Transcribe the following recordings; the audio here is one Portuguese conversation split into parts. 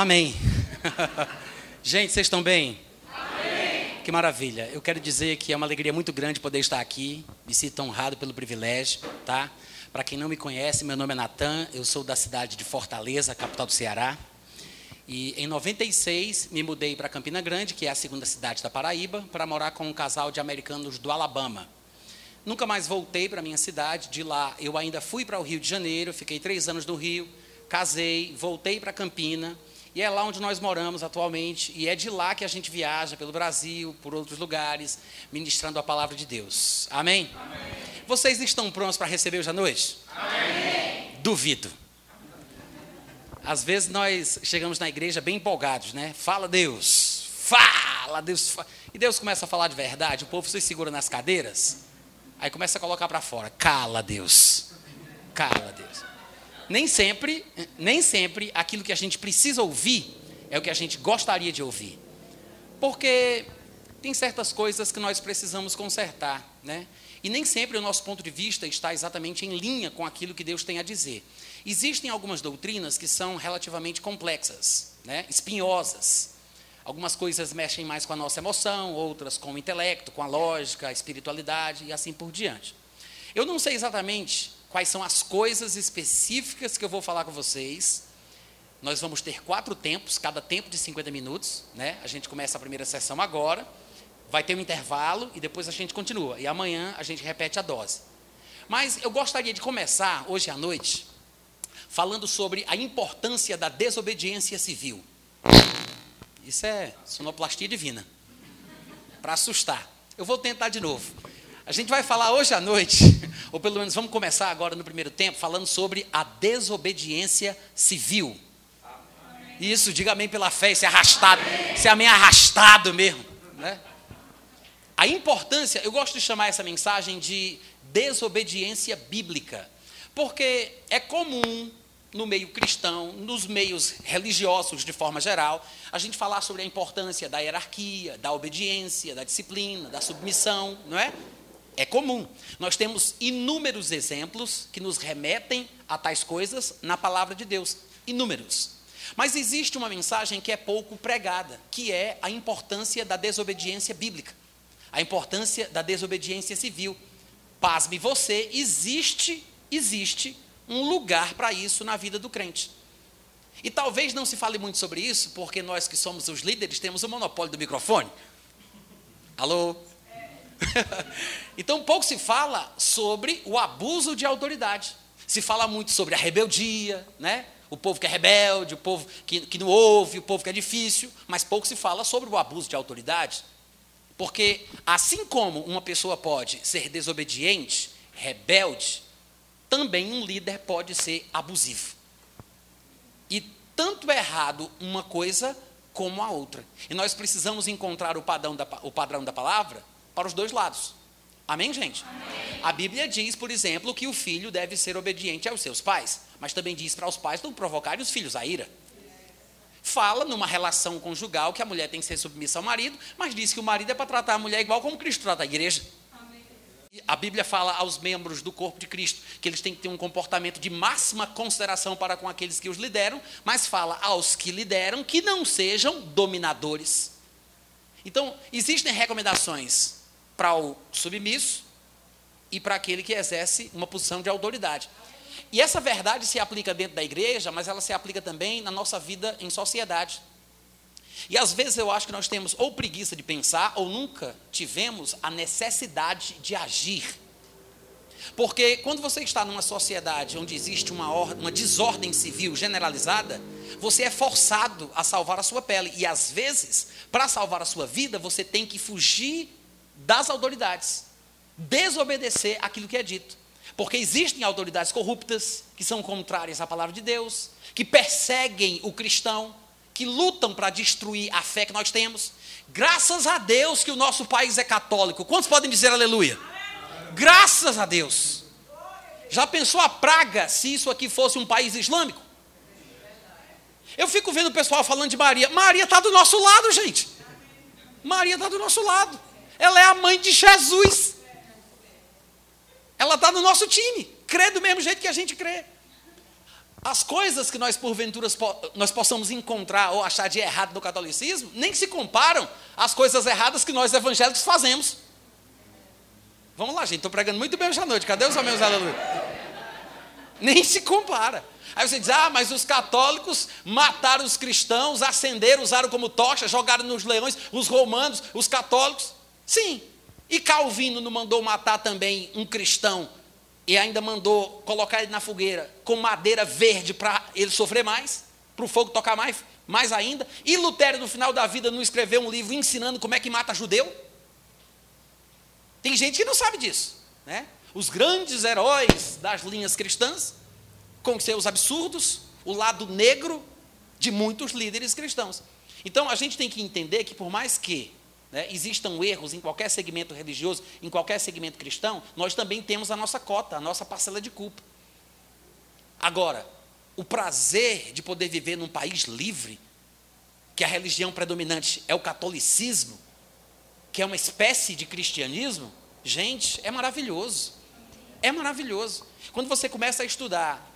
Amém. Gente, vocês estão bem? Amém. Que maravilha. Eu quero dizer que é uma alegria muito grande poder estar aqui. Me sinto honrado pelo privilégio, tá? Para quem não me conhece, meu nome é Natan, eu sou da cidade de Fortaleza, capital do Ceará. E em 96 me mudei para Campina Grande, que é a segunda cidade da Paraíba, para morar com um casal de americanos do Alabama. Nunca mais voltei para minha cidade. De lá eu ainda fui para o Rio de Janeiro, fiquei três anos no Rio, casei, voltei para Campina e é lá onde nós moramos atualmente, e é de lá que a gente viaja pelo Brasil, por outros lugares, ministrando a palavra de Deus. Amém? Amém. Vocês estão prontos para receber hoje à noite? Amém. Duvido. Às vezes nós chegamos na igreja bem empolgados, né? Fala Deus, fala Deus. Fala. E Deus começa a falar de verdade, o povo se segura nas cadeiras, aí começa a colocar para fora: cala Deus, cala Deus nem sempre, nem sempre aquilo que a gente precisa ouvir é o que a gente gostaria de ouvir. Porque tem certas coisas que nós precisamos consertar, né? E nem sempre o nosso ponto de vista está exatamente em linha com aquilo que Deus tem a dizer. Existem algumas doutrinas que são relativamente complexas, né? espinhosas. Algumas coisas mexem mais com a nossa emoção, outras com o intelecto, com a lógica, a espiritualidade e assim por diante. Eu não sei exatamente quais são as coisas específicas que eu vou falar com vocês. Nós vamos ter quatro tempos, cada tempo de 50 minutos. Né? A gente começa a primeira sessão agora, vai ter um intervalo e depois a gente continua. E amanhã a gente repete a dose. Mas eu gostaria de começar hoje à noite falando sobre a importância da desobediência civil. Isso é sonoplastia divina. Para assustar. Eu vou tentar de novo. A gente vai falar hoje à noite, ou pelo menos vamos começar agora no primeiro tempo, falando sobre a desobediência civil. Isso, diga amém pela fé, esse arrastado, esse amém arrastado mesmo. Né? A importância, eu gosto de chamar essa mensagem de desobediência bíblica, porque é comum no meio cristão, nos meios religiosos de forma geral, a gente falar sobre a importância da hierarquia, da obediência, da disciplina, da submissão, não é? É comum. Nós temos inúmeros exemplos que nos remetem a tais coisas na palavra de Deus. Inúmeros. Mas existe uma mensagem que é pouco pregada, que é a importância da desobediência bíblica, a importância da desobediência civil. Pasme você, existe, existe um lugar para isso na vida do crente. E talvez não se fale muito sobre isso, porque nós que somos os líderes temos o monopólio do microfone. Alô? então, pouco se fala sobre o abuso de autoridade. Se fala muito sobre a rebeldia, né? o povo que é rebelde, o povo que, que não ouve, o povo que é difícil, mas pouco se fala sobre o abuso de autoridade. Porque, assim como uma pessoa pode ser desobediente, rebelde, também um líder pode ser abusivo. E tanto é errado uma coisa como a outra. E nós precisamos encontrar o padrão da, o padrão da palavra para os dois lados. Amém, gente? Amém. A Bíblia diz, por exemplo, que o filho deve ser obediente aos seus pais, mas também diz para os pais não provocarem os filhos a ira. Fala numa relação conjugal que a mulher tem que ser submissa ao marido, mas diz que o marido é para tratar a mulher igual como Cristo trata a igreja. A Bíblia fala aos membros do corpo de Cristo que eles têm que ter um comportamento de máxima consideração para com aqueles que os lideram, mas fala aos que lideram que não sejam dominadores. Então, existem recomendações para o submisso e para aquele que exerce uma posição de autoridade. E essa verdade se aplica dentro da igreja, mas ela se aplica também na nossa vida em sociedade. E às vezes eu acho que nós temos ou preguiça de pensar, ou nunca tivemos a necessidade de agir. Porque quando você está numa sociedade onde existe uma, uma desordem civil generalizada, você é forçado a salvar a sua pele. E às vezes, para salvar a sua vida, você tem que fugir das autoridades, desobedecer aquilo que é dito. Porque existem autoridades corruptas, que são contrárias à palavra de Deus, que perseguem o cristão, que lutam para destruir a fé que nós temos. Graças a Deus que o nosso país é católico. Quantos podem dizer aleluia? Graças a Deus. Já pensou a praga se isso aqui fosse um país islâmico? Eu fico vendo o pessoal falando de Maria. Maria está do nosso lado, gente. Maria está do nosso lado. Ela é a mãe de Jesus. Ela está no nosso time. Crê do mesmo jeito que a gente crê. as coisas que nós porventura nós possamos encontrar ou achar de errado no catolicismo nem se comparam às coisas erradas que nós evangélicos fazemos. Vamos lá, gente, estou pregando muito bem hoje à noite. Cadê os amigos aleluia? Nem se compara. Aí você diz: ah, mas os católicos mataram os cristãos, acenderam, usaram como tocha, jogaram nos leões os romanos, os católicos. Sim. E Calvino não mandou matar também um cristão e ainda mandou colocar ele na fogueira com madeira verde para ele sofrer mais, para o fogo tocar mais, mais ainda. E Lutero, no final da vida, não escreveu um livro ensinando como é que mata judeu? Tem gente que não sabe disso. Né? Os grandes heróis das linhas cristãs, com seus absurdos, o lado negro de muitos líderes cristãos. Então a gente tem que entender que, por mais que né, existam erros em qualquer segmento religioso, em qualquer segmento cristão, nós também temos a nossa cota, a nossa parcela de culpa. Agora, o prazer de poder viver num país livre, que a religião predominante é o catolicismo, que é uma espécie de cristianismo, gente, é maravilhoso. É maravilhoso. Quando você começa a estudar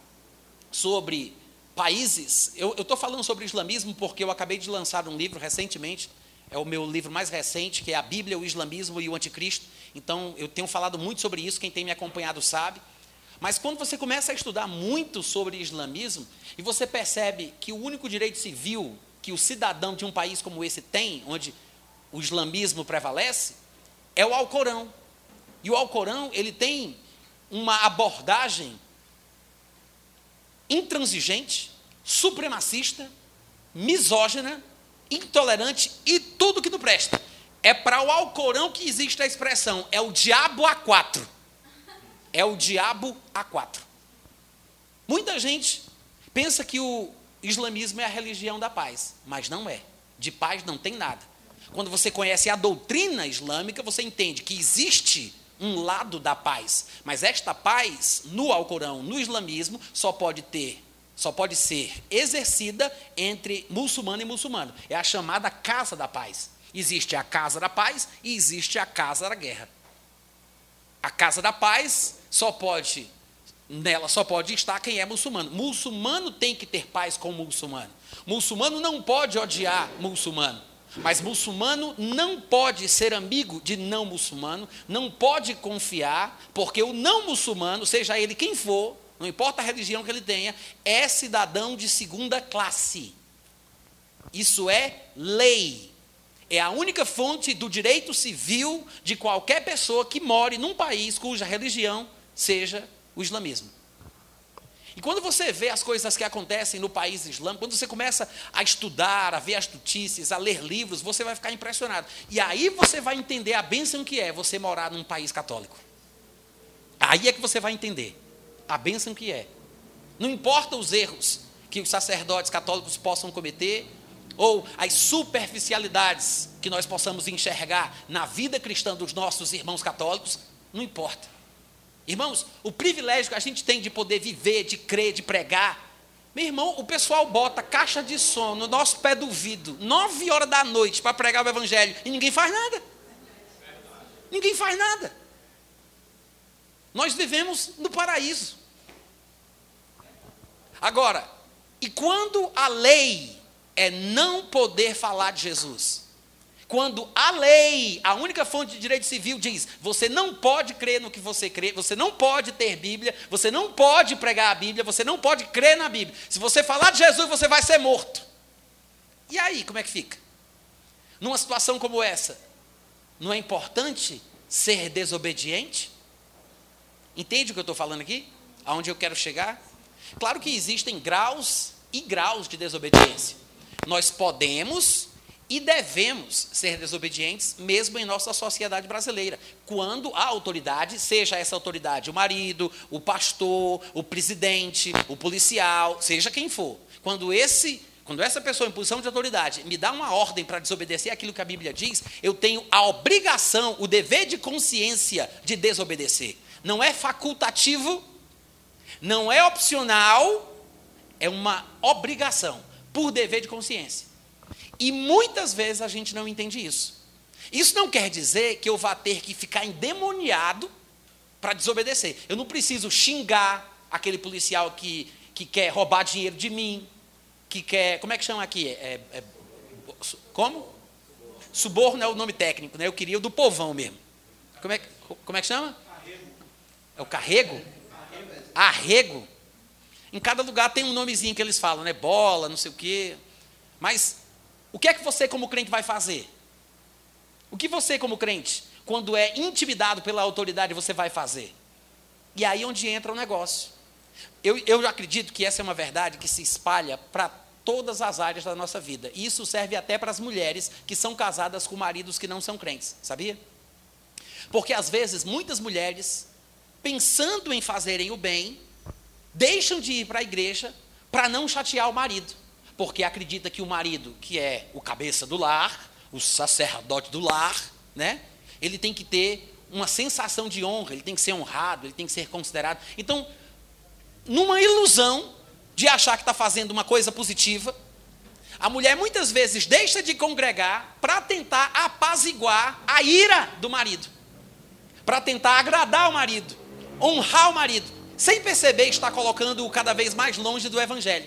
sobre países, eu estou falando sobre islamismo porque eu acabei de lançar um livro recentemente é o meu livro mais recente, que é a Bíblia, o Islamismo e o Anticristo. Então, eu tenho falado muito sobre isso, quem tem me acompanhado sabe. Mas quando você começa a estudar muito sobre islamismo, e você percebe que o único direito civil que o cidadão de um país como esse tem, onde o islamismo prevalece, é o Alcorão. E o Alcorão, ele tem uma abordagem intransigente, supremacista, misógina intolerante e tudo que não presta. É para o Alcorão que existe a expressão, é o diabo a quatro. É o diabo a quatro. Muita gente pensa que o islamismo é a religião da paz, mas não é. De paz não tem nada. Quando você conhece a doutrina islâmica, você entende que existe um lado da paz, mas esta paz no Alcorão, no islamismo, só pode ter só pode ser exercida entre muçulmano e muçulmano. É a chamada casa da paz. Existe a casa da paz e existe a casa da guerra. A casa da paz só pode nela só pode estar quem é muçulmano. Muçulmano tem que ter paz com muçulmano. Muçulmano não pode odiar muçulmano. Mas muçulmano não pode ser amigo de não muçulmano, não pode confiar, porque o não muçulmano, seja ele quem for, não importa a religião que ele tenha, é cidadão de segunda classe. Isso é lei. É a única fonte do direito civil de qualquer pessoa que more num país cuja religião seja o islamismo. E quando você vê as coisas que acontecem no país islâmico, quando você começa a estudar, a ver as notícias, a ler livros, você vai ficar impressionado. E aí você vai entender a bênção que é você morar num país católico. Aí é que você vai entender a bênção que é. Não importa os erros que os sacerdotes católicos possam cometer, ou as superficialidades que nós possamos enxergar na vida cristã dos nossos irmãos católicos, não importa. Irmãos, o privilégio que a gente tem de poder viver, de crer, de pregar. Meu irmão, o pessoal bota caixa de som no nosso pé do vidro, nove horas da noite, para pregar o evangelho, e ninguém faz nada. Ninguém faz nada. Nós vivemos no paraíso. Agora, e quando a lei é não poder falar de Jesus? Quando a lei, a única fonte de direito civil diz, você não pode crer no que você crê, você não pode ter Bíblia, você não pode pregar a Bíblia, você não pode crer na Bíblia. Se você falar de Jesus, você vai ser morto. E aí, como é que fica? Numa situação como essa, não é importante ser desobediente? Entende o que eu estou falando aqui? Aonde eu quero chegar? Claro que existem graus e graus de desobediência. Nós podemos e devemos ser desobedientes, mesmo em nossa sociedade brasileira, quando a autoridade, seja essa autoridade o marido, o pastor, o presidente, o policial, seja quem for, quando esse quando essa pessoa em posição de autoridade me dá uma ordem para desobedecer aquilo que a Bíblia diz, eu tenho a obrigação, o dever de consciência de desobedecer. Não é facultativo, não é opcional, é uma obrigação, por dever de consciência. E muitas vezes a gente não entende isso. Isso não quer dizer que eu vá ter que ficar endemoniado para desobedecer. Eu não preciso xingar aquele policial que, que que quer roubar dinheiro de mim, que quer. Como é que chama aqui? É, é, como? Suborno é o nome técnico, né? Eu queria o do povão mesmo. Como é, como é que chama? É o carrego? Arrego. Em cada lugar tem um nomezinho que eles falam, né? Bola, não sei o quê. Mas o que é que você, como crente, vai fazer? O que você, como crente, quando é intimidado pela autoridade, você vai fazer? E aí é onde entra o negócio. Eu, eu acredito que essa é uma verdade que se espalha para todas as áreas da nossa vida. E isso serve até para as mulheres que são casadas com maridos que não são crentes, sabia? Porque às vezes muitas mulheres, pensando em fazerem o bem, deixam de ir para a igreja para não chatear o marido, porque acredita que o marido, que é o cabeça do lar, o sacerdote do lar, né? Ele tem que ter uma sensação de honra, ele tem que ser honrado, ele tem que ser considerado. Então, numa ilusão de achar que está fazendo uma coisa positiva, a mulher muitas vezes deixa de congregar para tentar apaziguar a ira do marido, para tentar agradar o marido, honrar o marido, sem perceber está colocando-o cada vez mais longe do evangelho.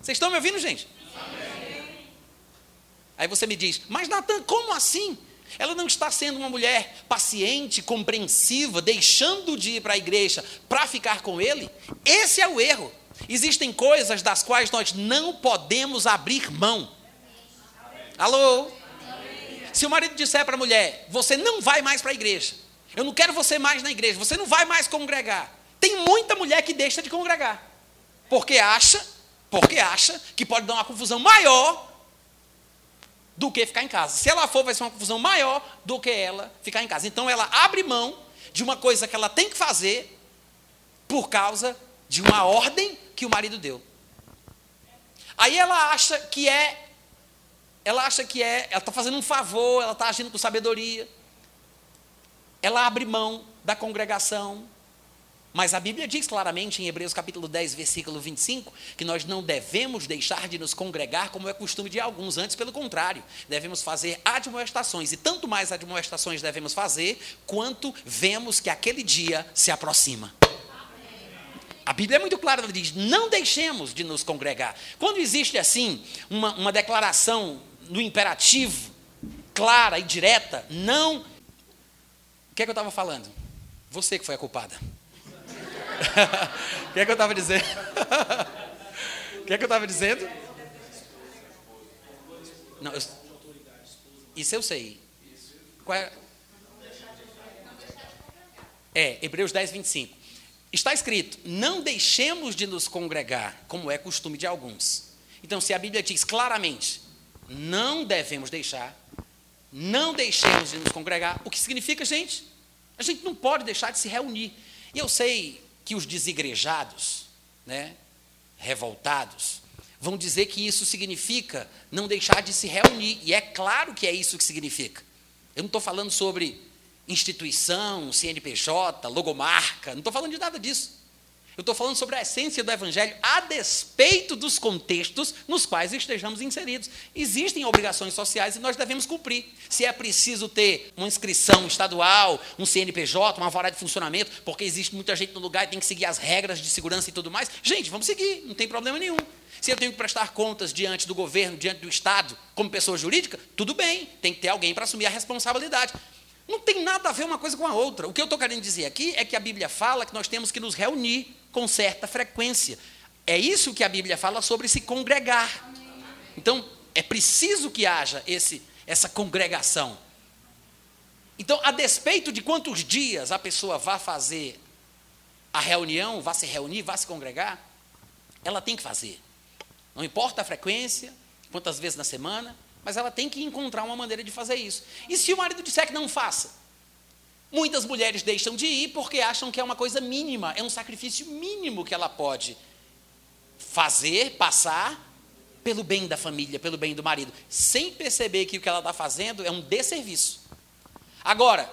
Vocês estão me ouvindo, gente? Amém. Aí você me diz, mas Natan, como assim? Ela não está sendo uma mulher paciente, compreensiva, deixando de ir para a igreja para ficar com ele? Esse é o erro. Existem coisas das quais nós não podemos abrir mão. Alô? Se o marido disser para a mulher, você não vai mais para a igreja, eu não quero você mais na igreja, você não vai mais congregar. Tem muita mulher que deixa de congregar, porque acha, porque acha que pode dar uma confusão maior do que ficar em casa. Se ela for, vai ser uma confusão maior do que ela ficar em casa. Então ela abre mão de uma coisa que ela tem que fazer por causa de uma ordem que o marido deu. Aí ela acha que é, ela acha que é, ela está fazendo um favor, ela está agindo com sabedoria. Ela abre mão da congregação, mas a Bíblia diz claramente em Hebreus capítulo 10, versículo 25, que nós não devemos deixar de nos congregar como é costume de alguns, antes pelo contrário, devemos fazer admoestações, e tanto mais admoestações devemos fazer, quanto vemos que aquele dia se aproxima. A Bíblia é muito clara, ela diz: não deixemos de nos congregar. Quando existe assim, uma, uma declaração no imperativo, clara e direta, não. O que é que eu estava falando? Você que foi a culpada. O que é que eu estava dizendo? O que é que eu estava dizendo? Não, eu, isso eu sei. É? é, Hebreus 10, 25. Está escrito: Não deixemos de nos congregar, como é costume de alguns. Então, se a Bíblia diz claramente, não devemos deixar, não deixemos de nos congregar, o que significa, gente? A gente não pode deixar de se reunir. E eu sei que os desigrejados, né, revoltados, vão dizer que isso significa não deixar de se reunir. E é claro que é isso que significa. Eu não estou falando sobre instituição, CNPJ, logomarca, não estou falando de nada disso. Eu estou falando sobre a essência do Evangelho, a despeito dos contextos nos quais estejamos inseridos. Existem obrigações sociais e nós devemos cumprir. Se é preciso ter uma inscrição estadual, um CNPJ, uma vara de funcionamento, porque existe muita gente no lugar e tem que seguir as regras de segurança e tudo mais, gente, vamos seguir, não tem problema nenhum. Se eu tenho que prestar contas diante do governo, diante do Estado, como pessoa jurídica, tudo bem, tem que ter alguém para assumir a responsabilidade. Não tem nada a ver uma coisa com a outra. O que eu estou querendo dizer aqui é que a Bíblia fala que nós temos que nos reunir com certa frequência. É isso que a Bíblia fala sobre se congregar. Então, é preciso que haja esse, essa congregação. Então, a despeito de quantos dias a pessoa vá fazer a reunião, vá se reunir, vá se congregar, ela tem que fazer. Não importa a frequência, quantas vezes na semana, mas ela tem que encontrar uma maneira de fazer isso. E se o marido disser que não faça? Muitas mulheres deixam de ir porque acham que é uma coisa mínima, é um sacrifício mínimo que ela pode fazer, passar, pelo bem da família, pelo bem do marido, sem perceber que o que ela está fazendo é um desserviço. Agora,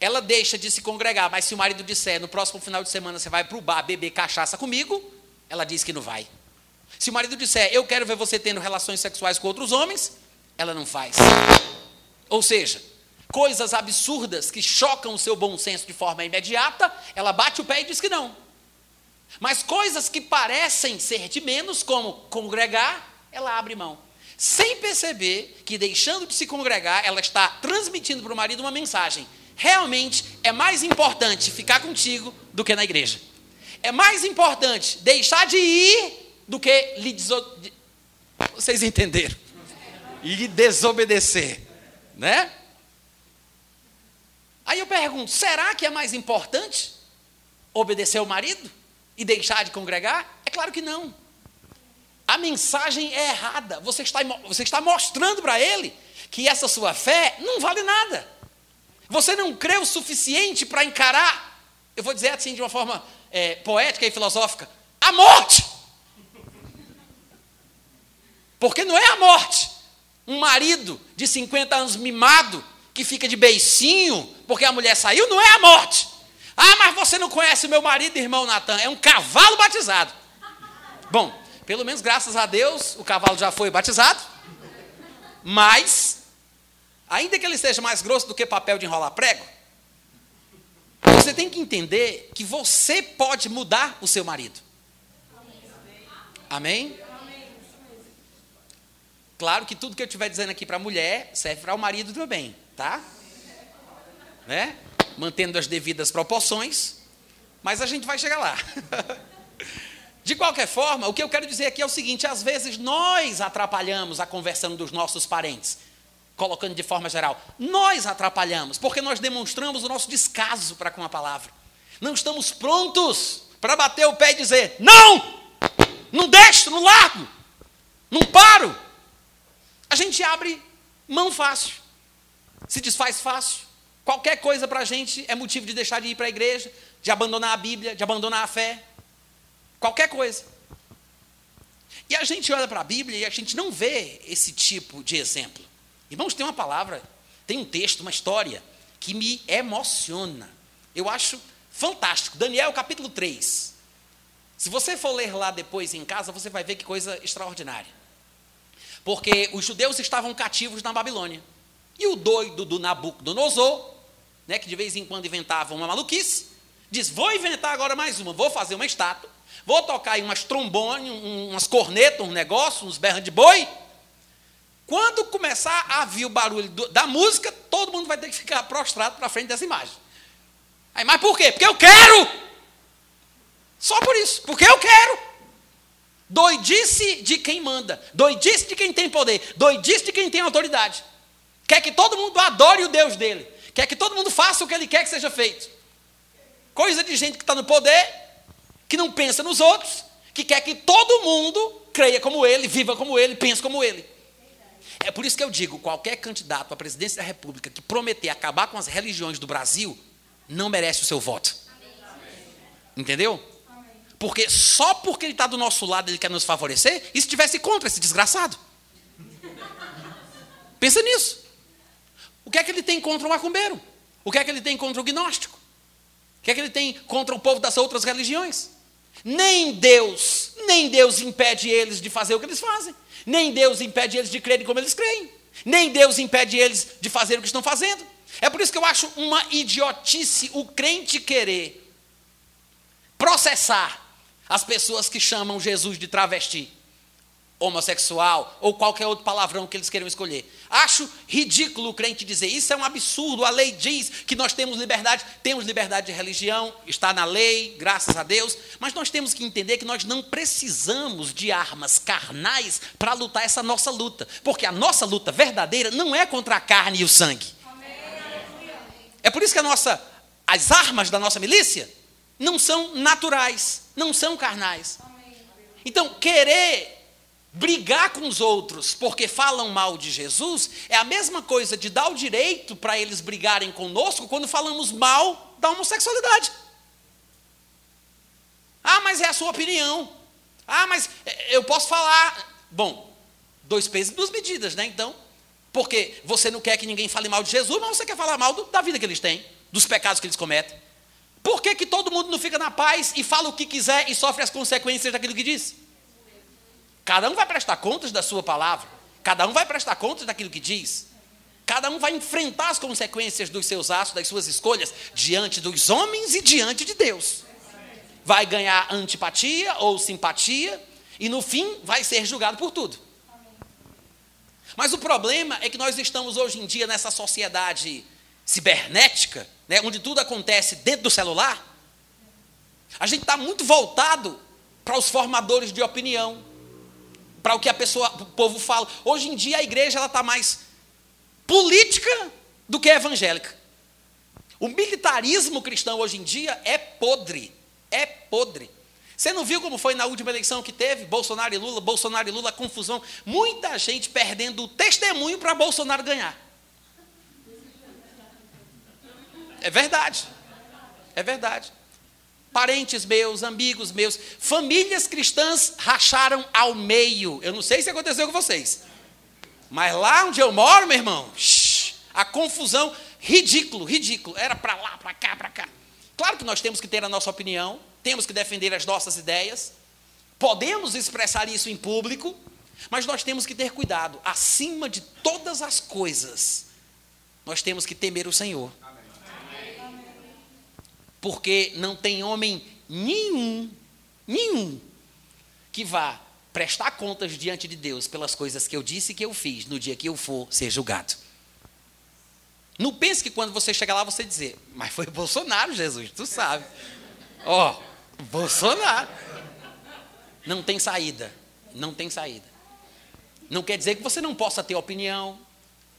ela deixa de se congregar, mas se o marido disser no próximo final de semana você vai para o bar beber cachaça comigo, ela diz que não vai. Se o marido disser, eu quero ver você tendo relações sexuais com outros homens, ela não faz. Ou seja, coisas absurdas que chocam o seu bom senso de forma imediata, ela bate o pé e diz que não. Mas coisas que parecem ser de menos, como congregar, ela abre mão. Sem perceber que, deixando de se congregar, ela está transmitindo para o marido uma mensagem. Realmente é mais importante ficar contigo do que na igreja. É mais importante deixar de ir do que lhe desobedecer. Vocês entenderam? Lhe desobedecer. Né? Aí eu pergunto: será que é mais importante obedecer o marido e deixar de congregar? É claro que não. A mensagem é errada. Você está, você está mostrando para ele que essa sua fé não vale nada. Você não crê o suficiente para encarar, eu vou dizer assim de uma forma é, poética e filosófica, a morte. Porque não é a morte. Um marido de 50 anos mimado, que fica de beicinho, porque a mulher saiu, não é a morte. Ah, mas você não conhece o meu marido, irmão Natan, é um cavalo batizado. Bom, pelo menos graças a Deus, o cavalo já foi batizado. Mas, ainda que ele seja mais grosso do que papel de enrolar prego, você tem que entender que você pode mudar o seu marido. Amém? Claro que tudo que eu estiver dizendo aqui para a mulher serve para o marido também, tá? Né? Mantendo as devidas proporções, mas a gente vai chegar lá. De qualquer forma, o que eu quero dizer aqui é o seguinte: às vezes nós atrapalhamos a conversão dos nossos parentes, colocando de forma geral, nós atrapalhamos, porque nós demonstramos o nosso descaso para com a palavra. Não estamos prontos para bater o pé e dizer: não, não deixo, não largo, não paro. A gente abre mão fácil, se desfaz fácil. Qualquer coisa para a gente é motivo de deixar de ir para a igreja, de abandonar a Bíblia, de abandonar a fé. Qualquer coisa. E a gente olha para a Bíblia e a gente não vê esse tipo de exemplo. Irmãos, tem uma palavra, tem um texto, uma história que me emociona. Eu acho fantástico. Daniel capítulo 3. Se você for ler lá depois em casa, você vai ver que coisa extraordinária porque os judeus estavam cativos na Babilônia. E o doido do Nabucodonosor, né, que de vez em quando inventava uma maluquice, diz: Vou inventar agora mais uma, vou fazer uma estátua, vou tocar aí umas trombones, umas cornetas, um negócio, uns berros de boi. Quando começar a vir o barulho da música, todo mundo vai ter que ficar prostrado para frente dessa imagem. Aí, mas por quê? Porque eu quero! Só por isso, porque eu quero. Doidice de quem manda, doidice de quem tem poder, doidice de quem tem autoridade. Quer que todo mundo adore o Deus dele, quer que todo mundo faça o que ele quer que seja feito. Coisa de gente que está no poder, que não pensa nos outros, que quer que todo mundo creia como ele, viva como ele, pense como ele. É por isso que eu digo: qualquer candidato à presidência da República que prometer acabar com as religiões do Brasil, não merece o seu voto. Entendeu? Porque só porque ele está do nosso lado ele quer nos favorecer, e se estivesse contra esse desgraçado? Pensa nisso. O que é que ele tem contra o macumbeiro? O que é que ele tem contra o gnóstico? O que é que ele tem contra o povo das outras religiões? Nem Deus, nem Deus impede eles de fazer o que eles fazem. Nem Deus impede eles de crerem como eles creem. Nem Deus impede eles de fazer o que estão fazendo. É por isso que eu acho uma idiotice o crente querer processar as pessoas que chamam Jesus de travesti, homossexual ou qualquer outro palavrão que eles queiram escolher. Acho ridículo o crente dizer isso é um absurdo. A lei diz que nós temos liberdade, temos liberdade de religião, está na lei, graças a Deus, mas nós temos que entender que nós não precisamos de armas carnais para lutar essa nossa luta, porque a nossa luta verdadeira não é contra a carne e o sangue. É por isso que a nossa as armas da nossa milícia não são naturais, não são carnais. Então, querer brigar com os outros porque falam mal de Jesus é a mesma coisa de dar o direito para eles brigarem conosco quando falamos mal da homossexualidade. Ah, mas é a sua opinião. Ah, mas eu posso falar. Bom, dois pesos e duas medidas, né? Então, porque você não quer que ninguém fale mal de Jesus, mas você quer falar mal do, da vida que eles têm, dos pecados que eles cometem. Por que, que todo mundo não fica na paz e fala o que quiser e sofre as consequências daquilo que diz? Cada um vai prestar contas da sua palavra. Cada um vai prestar contas daquilo que diz. Cada um vai enfrentar as consequências dos seus atos, das suas escolhas, diante dos homens e diante de Deus. vai ganhar antipatia ou simpatia, e no fim vai ser julgado por tudo. Mas o problema é que nós estamos hoje em dia nessa sociedade cibernética, né, onde tudo acontece dentro do celular. A gente está muito voltado para os formadores de opinião, para o que a pessoa, o povo fala. Hoje em dia a igreja ela está mais política do que evangélica. O militarismo cristão hoje em dia é podre, é podre. Você não viu como foi na última eleição que teve? Bolsonaro e Lula, Bolsonaro e Lula, confusão. Muita gente perdendo o testemunho para Bolsonaro ganhar. É verdade. É verdade parentes meus, amigos meus, famílias cristãs racharam ao meio. Eu não sei se aconteceu com vocês, mas lá onde eu moro, meu irmão, a confusão, ridículo, ridículo. Era para lá, para cá, para cá. Claro que nós temos que ter a nossa opinião, temos que defender as nossas ideias, podemos expressar isso em público, mas nós temos que ter cuidado. Acima de todas as coisas, nós temos que temer o Senhor porque não tem homem nenhum, nenhum, que vá prestar contas diante de Deus pelas coisas que eu disse que eu fiz no dia que eu for ser julgado. Não pense que quando você chegar lá você dizer, mas foi Bolsonaro, Jesus, tu sabe. Ó, oh, Bolsonaro. Não tem saída, não tem saída. Não quer dizer que você não possa ter opinião,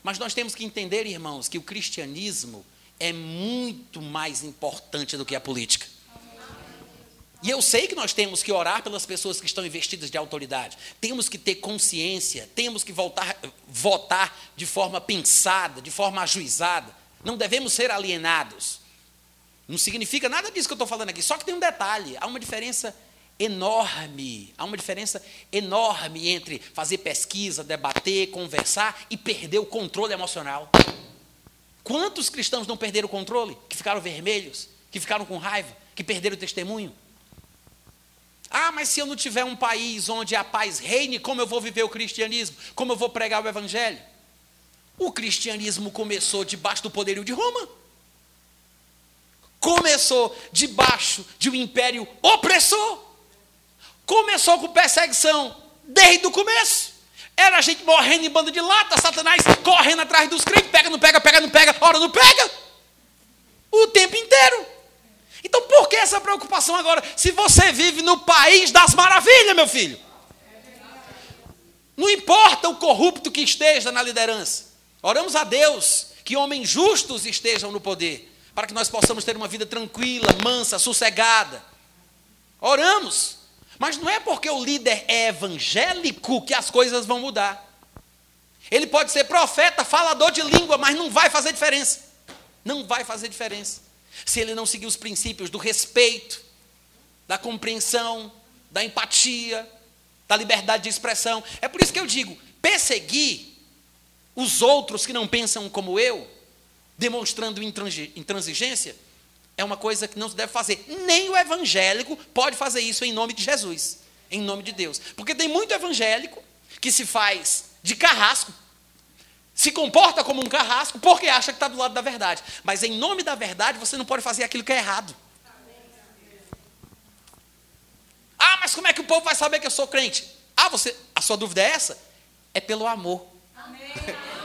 mas nós temos que entender, irmãos, que o cristianismo é muito mais importante do que a política. E eu sei que nós temos que orar pelas pessoas que estão investidas de autoridade. Temos que ter consciência, temos que voltar, votar de forma pensada, de forma ajuizada. Não devemos ser alienados. Não significa nada disso que eu estou falando aqui. Só que tem um detalhe: há uma diferença enorme. Há uma diferença enorme entre fazer pesquisa, debater, conversar e perder o controle emocional. Quantos cristãos não perderam o controle? Que ficaram vermelhos? Que ficaram com raiva? Que perderam o testemunho? Ah, mas se eu não tiver um país onde a paz reine, como eu vou viver o cristianismo? Como eu vou pregar o evangelho? O cristianismo começou debaixo do poderio de Roma. Começou debaixo de um império opressor. Começou com perseguição desde o começo. Era a gente morrendo em bando de lata, Satanás correndo atrás dos crentes, pega, não pega, pega, não pega, hora não pega. O tempo inteiro. Então por que essa preocupação agora? Se você vive no país das maravilhas, meu filho. Não importa o corrupto que esteja na liderança. Oramos a Deus que homens justos estejam no poder, para que nós possamos ter uma vida tranquila, mansa, sossegada. Oramos. Mas não é porque o líder é evangélico que as coisas vão mudar. Ele pode ser profeta, falador de língua, mas não vai fazer diferença. Não vai fazer diferença. Se ele não seguir os princípios do respeito, da compreensão, da empatia, da liberdade de expressão. É por isso que eu digo: perseguir os outros que não pensam como eu, demonstrando intransigência, é uma coisa que não se deve fazer. Nem o evangélico pode fazer isso em nome de Jesus, em nome de Deus. Porque tem muito evangélico que se faz de carrasco, se comporta como um carrasco porque acha que está do lado da verdade. Mas em nome da verdade você não pode fazer aquilo que é errado. Ah, mas como é que o povo vai saber que eu sou crente? Ah, você, a sua dúvida é essa? É pelo amor. Amém.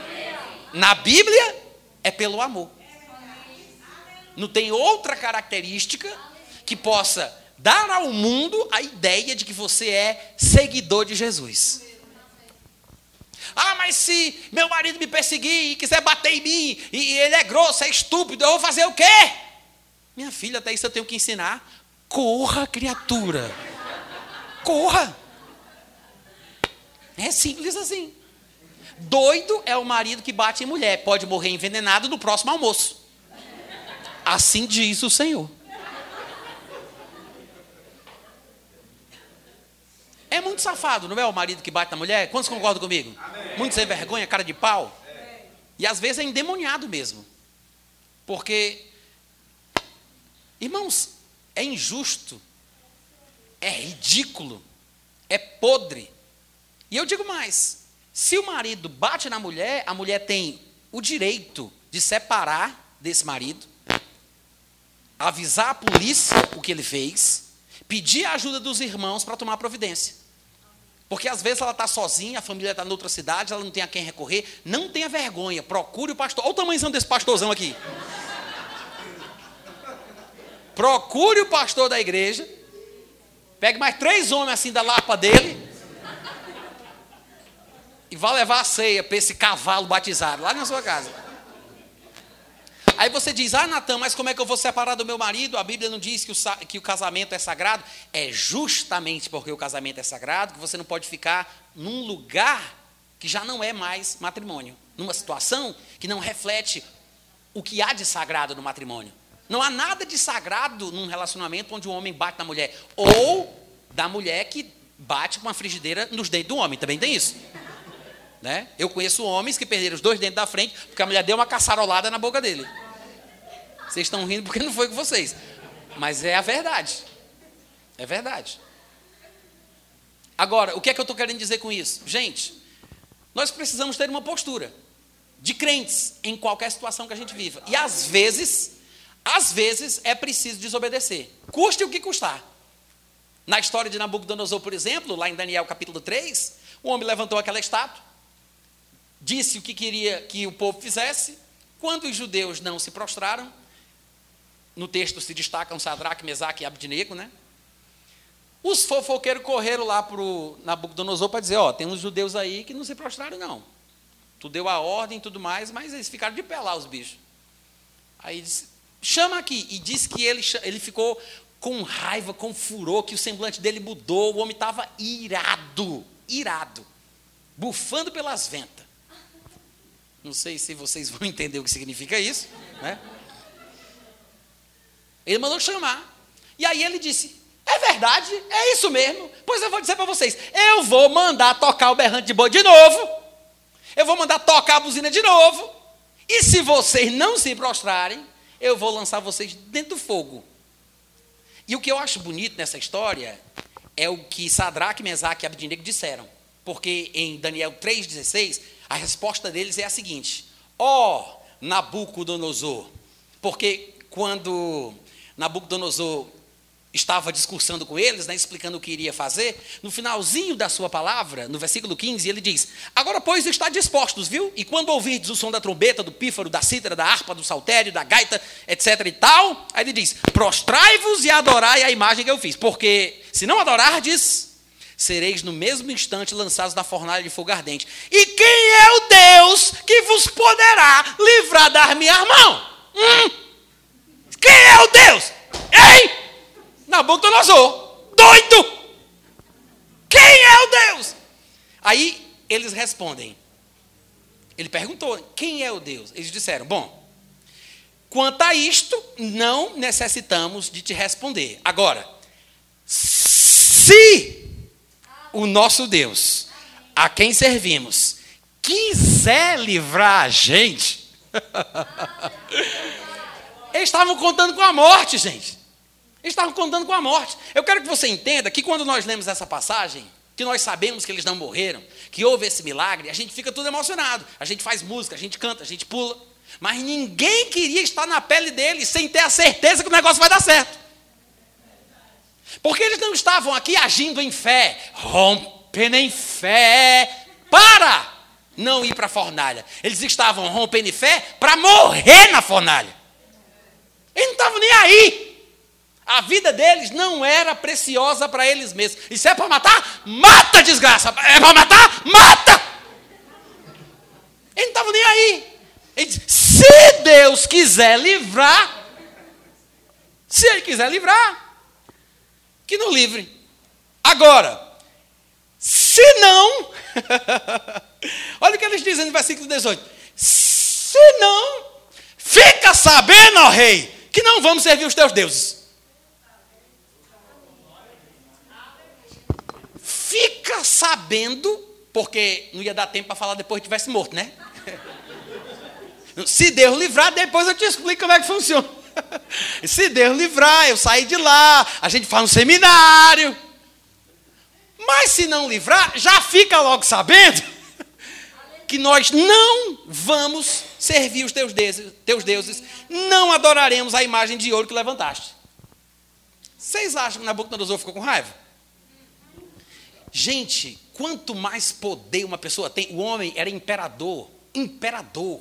Na Bíblia é pelo amor. Não tem outra característica que possa dar ao mundo a ideia de que você é seguidor de Jesus. Ah, mas se meu marido me perseguir e quiser bater em mim, e ele é grosso, é estúpido, eu vou fazer o quê? Minha filha, até isso eu tenho que ensinar. Corra, criatura. Corra. É simples assim. Doido é o marido que bate em mulher, pode morrer envenenado no próximo almoço. Assim diz o Senhor. É muito safado, não é o marido que bate na mulher? Quantos concordam comigo? Amém. Muito sem vergonha, cara de pau. É. E às vezes é endemoniado mesmo. Porque, irmãos, é injusto, é ridículo, é podre. E eu digo mais: se o marido bate na mulher, a mulher tem o direito de separar desse marido, avisar a polícia o que ele fez, pedir a ajuda dos irmãos para tomar providência. Porque às vezes ela está sozinha, a família está em outra cidade, ela não tem a quem recorrer. Não tenha vergonha, procure o pastor. Olha o tamanho desse pastorzão aqui. Procure o pastor da igreja. Pegue mais três homens assim da lapa dele. E vá levar a ceia para esse cavalo batizado lá na sua casa. Aí você diz, ah, Natan, mas como é que eu vou separar do meu marido? A Bíblia não diz que o, que o casamento é sagrado. É justamente porque o casamento é sagrado que você não pode ficar num lugar que já não é mais matrimônio. Numa situação que não reflete o que há de sagrado no matrimônio. Não há nada de sagrado num relacionamento onde o homem bate na mulher. Ou da mulher que bate com uma frigideira nos dentes do homem. Também tem isso. Né? Eu conheço homens que perderam os dois dentes da frente porque a mulher deu uma caçarolada na boca dele. Vocês estão rindo porque não foi com vocês. Mas é a verdade. É verdade. Agora, o que é que eu estou querendo dizer com isso? Gente, nós precisamos ter uma postura de crentes em qualquer situação que a gente viva. E às vezes, às vezes é preciso desobedecer. Custe o que custar. Na história de Nabucodonosor, por exemplo, lá em Daniel capítulo 3, o homem levantou aquela estátua, disse o que queria que o povo fizesse. Quando os judeus não se prostraram, no texto se destacam Sadraque, Mesaque e Abdinego, né? Os fofoqueiros correram lá para o Nabucodonosor para dizer, ó, tem uns judeus aí que não se prostraram, não. Tu deu a ordem e tudo mais, mas eles ficaram de pé lá, os bichos. Aí disse, chama aqui. E disse que ele, ele ficou com raiva, com furor, que o semblante dele mudou, o homem estava irado, irado, bufando pelas ventas. Não sei se vocês vão entender o que significa isso, né? Ele mandou chamar. E aí ele disse: É verdade, é isso mesmo. Pois eu vou dizer para vocês: eu vou mandar tocar o berrante de boi de novo. Eu vou mandar tocar a buzina de novo. E se vocês não se prostrarem, eu vou lançar vocês dentro do fogo. E o que eu acho bonito nessa história é o que Sadraque, Mesaque e Abednego disseram. Porque em Daniel 3,16, a resposta deles é a seguinte: Ó oh, Nabucodonosor, porque quando Nabucodonosor estava discursando com eles, né, explicando o que iria fazer, no finalzinho da sua palavra, no versículo 15, ele diz: Agora, pois, está dispostos, viu? E quando ouvirdes o som da trombeta, do pífaro, da cítara, da harpa, do saltério, da gaita, etc e tal, aí ele diz: Prostrai-vos e adorai a imagem que eu fiz, porque se não adorardes, sereis no mesmo instante lançados na fornalha de fogo ardente. E quem é o Deus que vos poderá livrar da minha mão? Hum? Quem é o Deus? Ei! Nabucodonosor. Doido! Quem é o Deus? Aí eles respondem. Ele perguntou: quem é o Deus? Eles disseram: bom, quanto a isto, não necessitamos de te responder. Agora, se o nosso Deus, a quem servimos, quiser livrar a gente. Eles estavam contando com a morte, gente. Eles estavam contando com a morte. Eu quero que você entenda que quando nós lemos essa passagem, que nós sabemos que eles não morreram, que houve esse milagre, a gente fica tudo emocionado. A gente faz música, a gente canta, a gente pula. Mas ninguém queria estar na pele deles sem ter a certeza que o negócio vai dar certo. Porque eles não estavam aqui agindo em fé, rompendo em fé, para não ir para a fornalha. Eles estavam rompendo em fé para morrer na fornalha. Eles não estavam nem aí. A vida deles não era preciosa para eles mesmos. E se é para matar, mata, desgraça. É para matar, mata. Eles não estavam nem aí. Eles, se Deus quiser livrar, se Ele quiser livrar, que não livre. Agora, se não, olha o que eles dizem no versículo 18: se não, fica sabendo, ó rei, que não vamos servir os teus deuses. Fica sabendo, porque não ia dar tempo para falar depois que tivesse morto, né? Se Deus livrar, depois eu te explico como é que funciona. Se Deus livrar, eu sair de lá, a gente faz um seminário. Mas se não livrar, já fica logo sabendo que nós não vamos servir os teus deuses, teus deuses, não adoraremos a imagem de ouro que levantaste. Vocês acham que Nabucodonosor ficou com raiva? Gente, quanto mais poder uma pessoa tem, o homem era imperador, imperador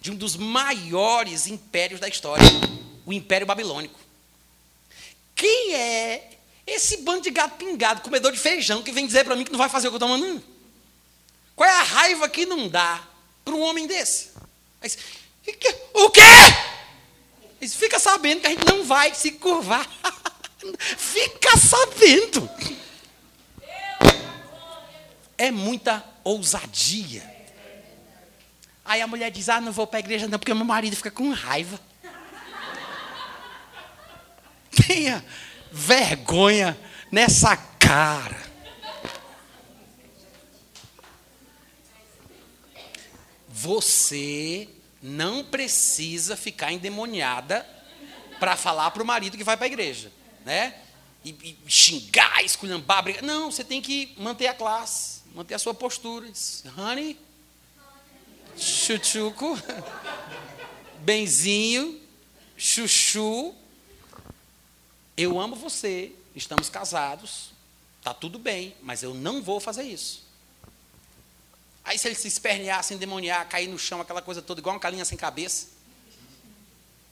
de um dos maiores impérios da história, o Império Babilônico. Quem é esse bando de gato pingado, comedor de feijão, que vem dizer para mim que não vai fazer o que eu estou mandando? Qual é a raiva que não dá para um homem desse? Mas, o quê? Fica sabendo que a gente não vai se curvar. Fica sabendo. É muita ousadia. Aí a mulher diz: Ah, não vou para a igreja, não, porque meu marido fica com raiva. Tenha vergonha nessa cara. Você não precisa ficar endemoniada para falar para o marido que vai para a igreja, né? E, e xingar, esculhambar, brigar. Não, você tem que manter a classe, manter a sua postura. Diz, Honey, chuchuco, benzinho, chuchu, eu amo você, estamos casados, está tudo bem, mas eu não vou fazer isso. Aí se ele se espernear, se endemoniar, cair no chão, aquela coisa toda, igual uma calinha sem cabeça,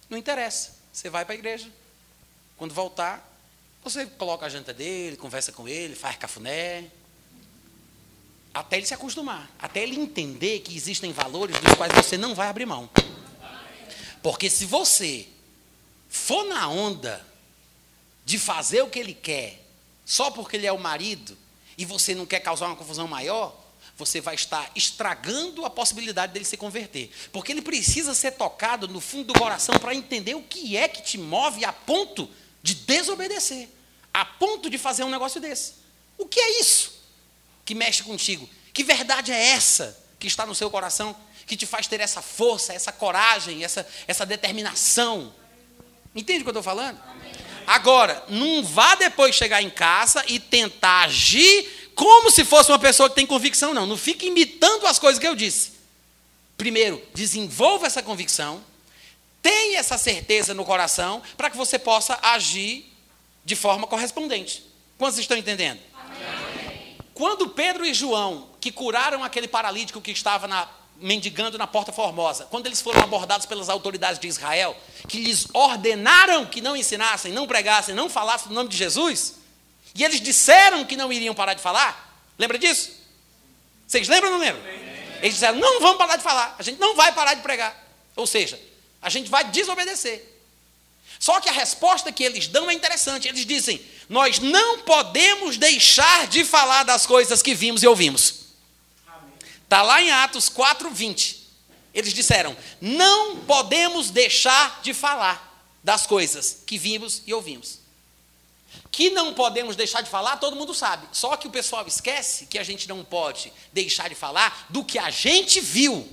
não interessa. Você vai para a igreja. Quando voltar, você coloca a janta dele, conversa com ele, faz cafuné. Até ele se acostumar. Até ele entender que existem valores dos quais você não vai abrir mão. Porque se você for na onda de fazer o que ele quer, só porque ele é o marido, e você não quer causar uma confusão maior, você vai estar estragando a possibilidade dele se converter. Porque ele precisa ser tocado no fundo do coração para entender o que é que te move a ponto de desobedecer, a ponto de fazer um negócio desse. O que é isso que mexe contigo? Que verdade é essa que está no seu coração, que te faz ter essa força, essa coragem, essa, essa determinação? Entende o que eu estou falando? Agora, não vá depois chegar em casa e tentar agir como se fosse uma pessoa que tem convicção, não. Não fique imitando as coisas que eu disse. Primeiro, desenvolva essa convicção, tenha essa certeza no coração, para que você possa agir de forma correspondente. Quantos estão entendendo? Amém. Quando Pedro e João, que curaram aquele paralítico que estava na, mendigando na Porta Formosa, quando eles foram abordados pelas autoridades de Israel, que lhes ordenaram que não ensinassem, não pregassem, não falassem no nome de Jesus, e eles disseram que não iriam parar de falar, lembra disso? Vocês lembram ou não lembram? Eles disseram: não vamos parar de falar, a gente não vai parar de pregar. Ou seja, a gente vai desobedecer. Só que a resposta que eles dão é interessante. Eles dizem: Nós não podemos deixar de falar das coisas que vimos e ouvimos. Está lá em Atos 4, 20. Eles disseram: Não podemos deixar de falar das coisas que vimos e ouvimos. Que não podemos deixar de falar, todo mundo sabe. Só que o pessoal esquece que a gente não pode deixar de falar do que a gente viu,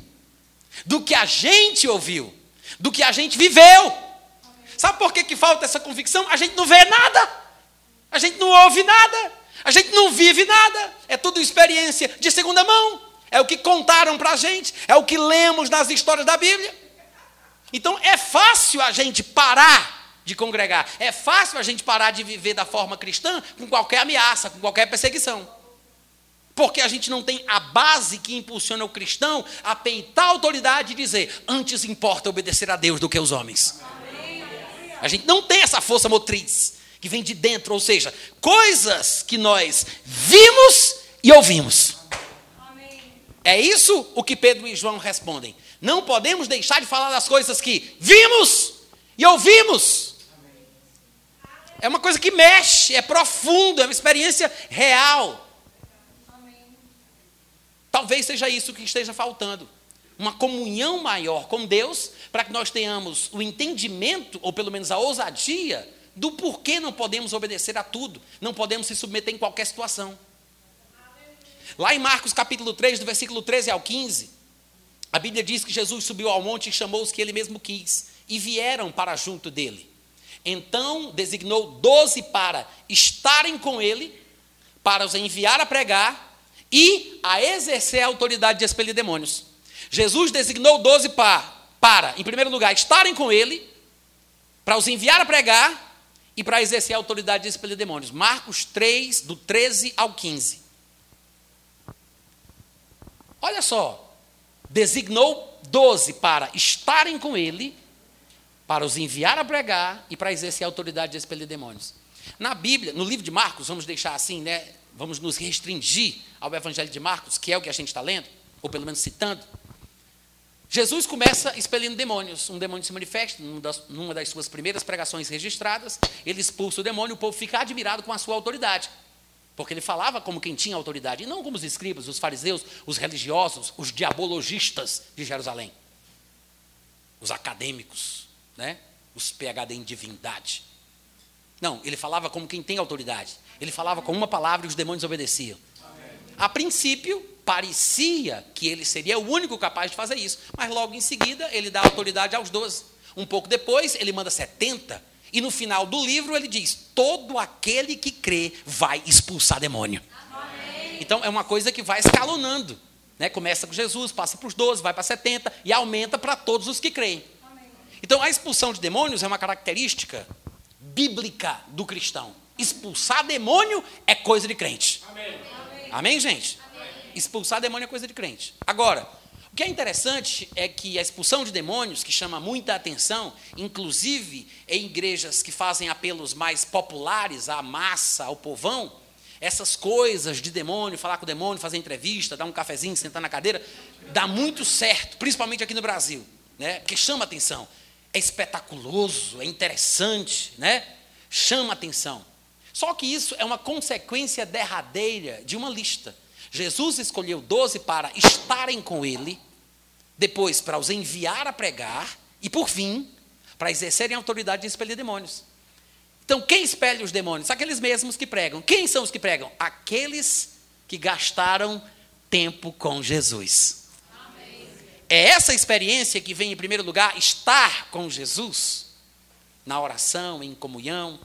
do que a gente ouviu do que a gente viveu. Sabe por que, que falta essa convicção? A gente não vê nada, a gente não ouve nada, a gente não vive nada. É tudo experiência de segunda mão. É o que contaram para a gente, é o que lemos nas histórias da Bíblia. Então é fácil a gente parar de congregar, é fácil a gente parar de viver da forma cristã com qualquer ameaça, com qualquer perseguição. Porque a gente não tem a base que impulsiona o cristão a peitar a autoridade e dizer: antes importa obedecer a Deus do que os homens. A gente não tem essa força motriz que vem de dentro, ou seja, coisas que nós vimos e ouvimos. É isso o que Pedro e João respondem. Não podemos deixar de falar das coisas que vimos e ouvimos. É uma coisa que mexe, é profundo, é uma experiência real. Talvez seja isso que esteja faltando. Uma comunhão maior com Deus, para que nós tenhamos o entendimento, ou pelo menos a ousadia, do porquê não podemos obedecer a tudo, não podemos se submeter em qualquer situação. Lá em Marcos capítulo 3, do versículo 13 ao 15, a Bíblia diz que Jesus subiu ao monte e chamou os que ele mesmo quis, e vieram para junto dele. Então designou doze para estarem com ele, para os enviar a pregar e a exercer a autoridade de expelir demônios. Jesus designou doze para, para, em primeiro lugar, estarem com ele, para os enviar a pregar e para exercer a autoridade de expelir demônios. Marcos 3, do 13 ao 15. Olha só, designou doze para estarem com ele, para os enviar a pregar e para exercer a autoridade de expelir demônios. Na Bíblia, no livro de Marcos, vamos deixar assim, né? Vamos nos restringir ao Evangelho de Marcos, que é o que a gente está lendo, ou pelo menos citando. Jesus começa expelindo demônios. Um demônio se manifesta numa das suas primeiras pregações registradas. Ele expulsa o demônio, o povo fica admirado com a sua autoridade. Porque ele falava como quem tinha autoridade, e não como os escribas, os fariseus, os religiosos, os diabologistas de Jerusalém. Os acadêmicos, né? os PhD em divindade. Não, ele falava como quem tem autoridade. Ele falava com uma palavra e os demônios obedeciam. A princípio, parecia que ele seria o único capaz de fazer isso, mas logo em seguida ele dá autoridade aos doze. Um pouco depois, ele manda 70, e no final do livro ele diz: Todo aquele que crê vai expulsar demônio. Amém. Então é uma coisa que vai escalonando. Né? Começa com Jesus, passa para os 12, vai para 70 e aumenta para todos os que creem. Amém. Então a expulsão de demônios é uma característica bíblica do cristão. Expulsar demônio é coisa de crente. Amém, Amém gente? expulsar demônio é coisa de crente. Agora, o que é interessante é que a expulsão de demônios, que chama muita atenção, inclusive em igrejas que fazem apelos mais populares à massa, ao povão, essas coisas de demônio, falar com o demônio, fazer entrevista, dar um cafezinho, sentar na cadeira, dá muito certo, principalmente aqui no Brasil, né? Porque chama atenção. É espetaculoso, é interessante, né? Chama atenção. Só que isso é uma consequência derradeira de uma lista. Jesus escolheu doze para estarem com ele, depois para os enviar a pregar e, por fim, para exercerem a autoridade de expelir demônios. Então, quem expele os demônios? Aqueles mesmos que pregam. Quem são os que pregam? Aqueles que gastaram tempo com Jesus. É essa experiência que vem, em primeiro lugar, estar com Jesus, na oração, em comunhão.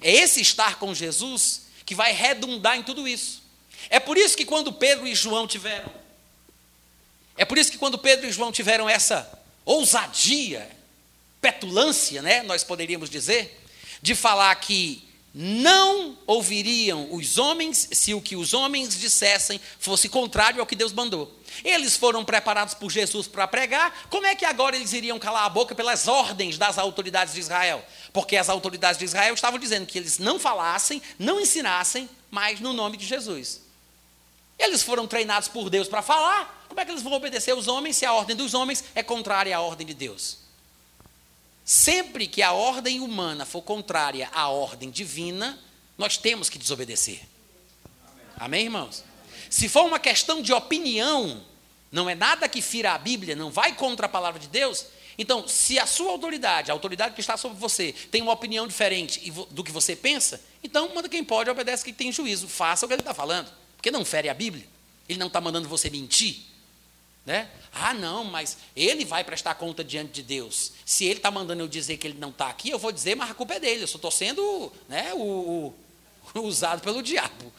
É esse estar com Jesus que vai redundar em tudo isso. É por isso que quando Pedro e João tiveram, é por isso que quando Pedro e João tiveram essa ousadia, petulância, né, nós poderíamos dizer, de falar que não ouviriam os homens se o que os homens dissessem fosse contrário ao que Deus mandou. Eles foram preparados por Jesus para pregar, como é que agora eles iriam calar a boca pelas ordens das autoridades de Israel? Porque as autoridades de Israel estavam dizendo que eles não falassem, não ensinassem, mas no nome de Jesus. Eles foram treinados por Deus para falar. Como é que eles vão obedecer os homens se a ordem dos homens é contrária à ordem de Deus? Sempre que a ordem humana for contrária à ordem divina, nós temos que desobedecer. Amém, irmãos? Se for uma questão de opinião, não é nada que fira a Bíblia, não vai contra a palavra de Deus. Então, se a sua autoridade, a autoridade que está sobre você, tem uma opinião diferente do que você pensa, então manda quem pode, obedece quem tem juízo, faça o que ele está falando. Porque não fere a Bíblia. Ele não está mandando você mentir. Né? Ah, não, mas ele vai prestar conta diante de Deus. Se ele está mandando eu dizer que ele não está aqui, eu vou dizer, mas a culpa é dele. Eu só estou sendo né, o, o, usado pelo diabo.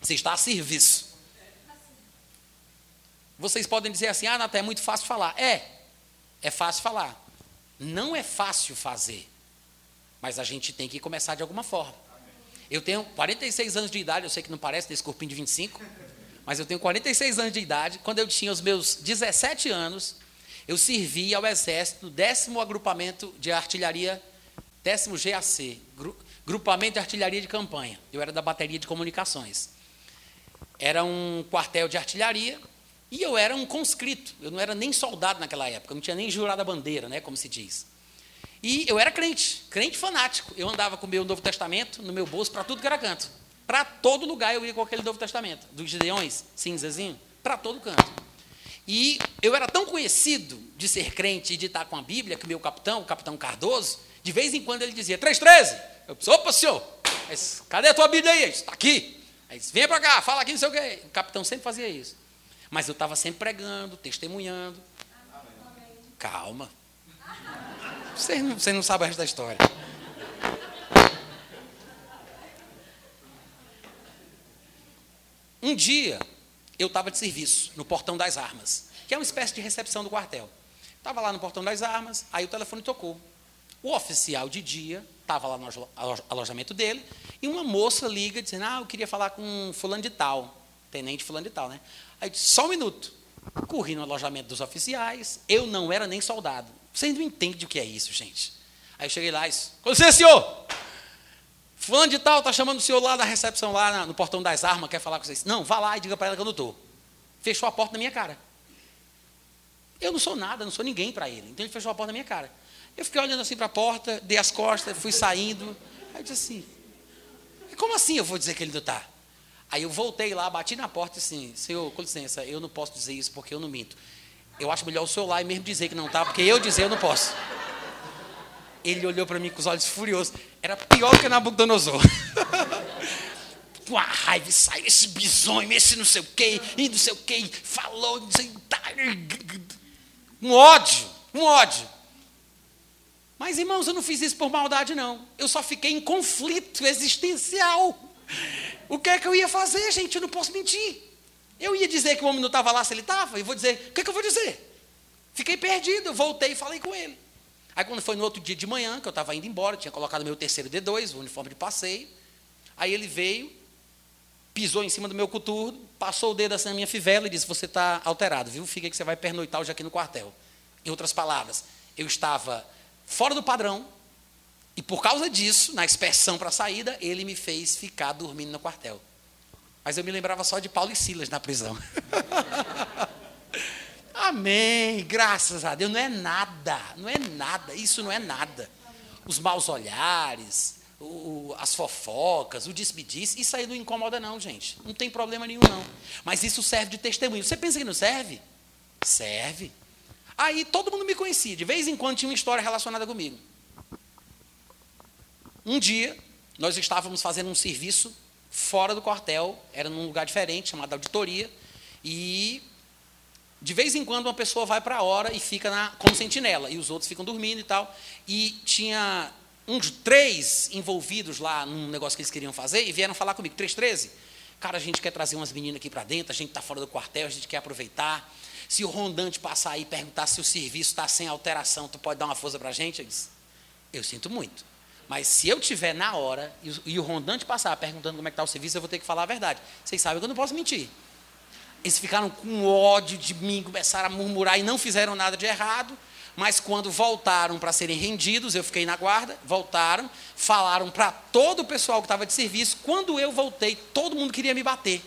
Você está a serviço. Vocês podem dizer assim, ah, Nata, é muito fácil falar. É, é fácil falar. Não é fácil fazer. Mas a gente tem que começar de alguma forma. Eu tenho 46 anos de idade, eu sei que não parece desse corpinho de 25, mas eu tenho 46 anos de idade. Quando eu tinha os meus 17 anos, eu servi ao Exército décimo agrupamento de artilharia, décimo GAC, Grupamento de Artilharia de Campanha. Eu era da bateria de comunicações. Era um quartel de artilharia e eu era um conscrito. Eu não era nem soldado naquela época, eu não tinha nem jurado a bandeira, né, como se diz. E eu era crente, crente fanático. Eu andava com o meu Novo Testamento no meu bolso para tudo que era canto. Para todo lugar eu ia com aquele Novo Testamento, dos Gideões, cinzazinho, para todo canto. E eu era tão conhecido de ser crente e de estar com a Bíblia, que meu capitão, o capitão Cardoso, de vez em quando ele dizia, 313. Eu disse, opa, senhor, mas, cadê a tua Bíblia aí? Está aqui. Aí disse, vem para cá, fala aqui, não sei o quê. O capitão sempre fazia isso. Mas eu estava sempre pregando, testemunhando. Calma. Vocês não, vocês não sabem o resto da história. Um dia, eu estava de serviço no portão das armas, que é uma espécie de recepção do quartel. Estava lá no portão das armas, aí o telefone tocou. O oficial de dia estava lá no alojamento dele, e uma moça liga dizendo, ah, eu queria falar com fulano de tal, tenente fulano de tal, né? Aí disse, só um minuto. Corri no alojamento dos oficiais, eu não era nem soldado. Vocês não entendem o que é isso, gente. Aí eu cheguei lá e disse, com licença, senhor! Fulano de tal está chamando o senhor lá na recepção, lá no portão das armas, quer falar com vocês. Não, vá lá e diga para ela que eu não estou. Fechou a porta na minha cara. Eu não sou nada, não sou ninguém para ele. Então ele fechou a porta na minha cara. Eu fiquei olhando assim para a porta, dei as costas, fui saindo. Aí eu disse assim: como assim eu vou dizer que ele não está? Aí eu voltei lá, bati na porta e assim: Senhor, com licença, eu não posso dizer isso porque eu não minto. Eu acho melhor o senhor lá e mesmo dizer que não está, porque eu dizer eu não posso. Ele olhou para mim com os olhos furiosos. Era pior que Nabucodonosor. com a raiva, saiu esse bisonho, esse não sei o quê, e não sei o quê, falou, não sei, um ódio, um ódio. Mas, irmãos, eu não fiz isso por maldade, não. Eu só fiquei em conflito existencial. O que é que eu ia fazer, gente? Eu não posso mentir. Eu ia dizer que o homem não estava lá se ele estava, e vou dizer, o que é que eu vou dizer? Fiquei perdido, voltei e falei com ele. Aí quando foi no outro dia de manhã, que eu estava indo embora, tinha colocado meu terceiro D2, o uniforme de passeio. Aí ele veio, pisou em cima do meu coturno, passou o dedo assim na minha fivela e disse: Você está alterado, viu? Fica que você vai pernoitar hoje aqui no quartel. Em outras palavras, eu estava fora do padrão, e por causa disso, na expressão para a saída, ele me fez ficar dormindo no quartel. Mas eu me lembrava só de Paulo e Silas na prisão. Amém, graças a Deus. Não é nada, não é nada, isso não é nada. Os maus olhares, o, as fofocas, o disse-me-disse, isso aí não incomoda, não, gente. Não tem problema nenhum, não. Mas isso serve de testemunho. Você pensa que não serve? Serve. Aí todo mundo me conhecia, de vez em quando tinha uma história relacionada comigo. Um dia, nós estávamos fazendo um serviço fora do quartel, era num lugar diferente, chamado auditoria, e de vez em quando uma pessoa vai para a hora e fica na, como sentinela, e os outros ficam dormindo e tal. E tinha uns três envolvidos lá num negócio que eles queriam fazer e vieram falar comigo, 313. Cara, a gente quer trazer umas meninas aqui para dentro, a gente está fora do quartel, a gente quer aproveitar. Se o rondante passar aí e perguntar se o serviço está sem alteração, tu pode dar uma força para a gente? Eu disse, eu sinto muito. Mas se eu tiver na hora e o, rondante passar perguntando como é que está o serviço, eu vou ter que falar a verdade. Vocês sabem que eu não posso mentir. Eles ficaram com ódio de mim, começaram a murmurar e não fizeram nada de errado. Mas quando voltaram para serem rendidos, eu fiquei na guarda, voltaram, falaram para todo o pessoal que estava de serviço. Quando eu voltei, todo mundo queria me bater.